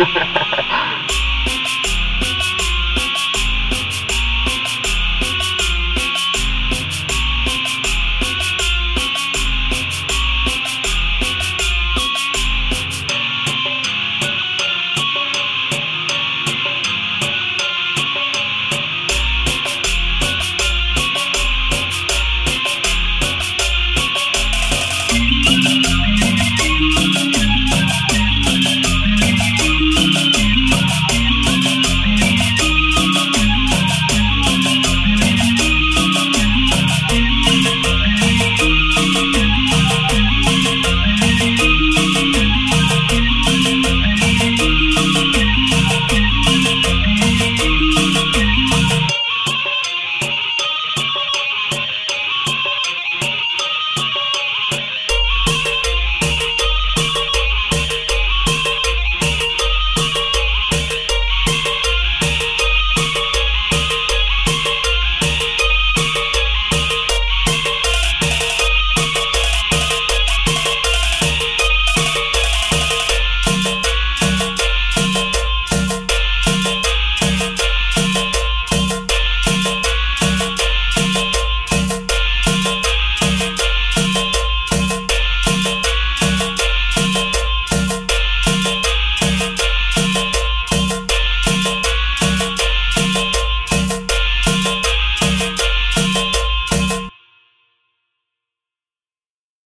Ha ha ha ha!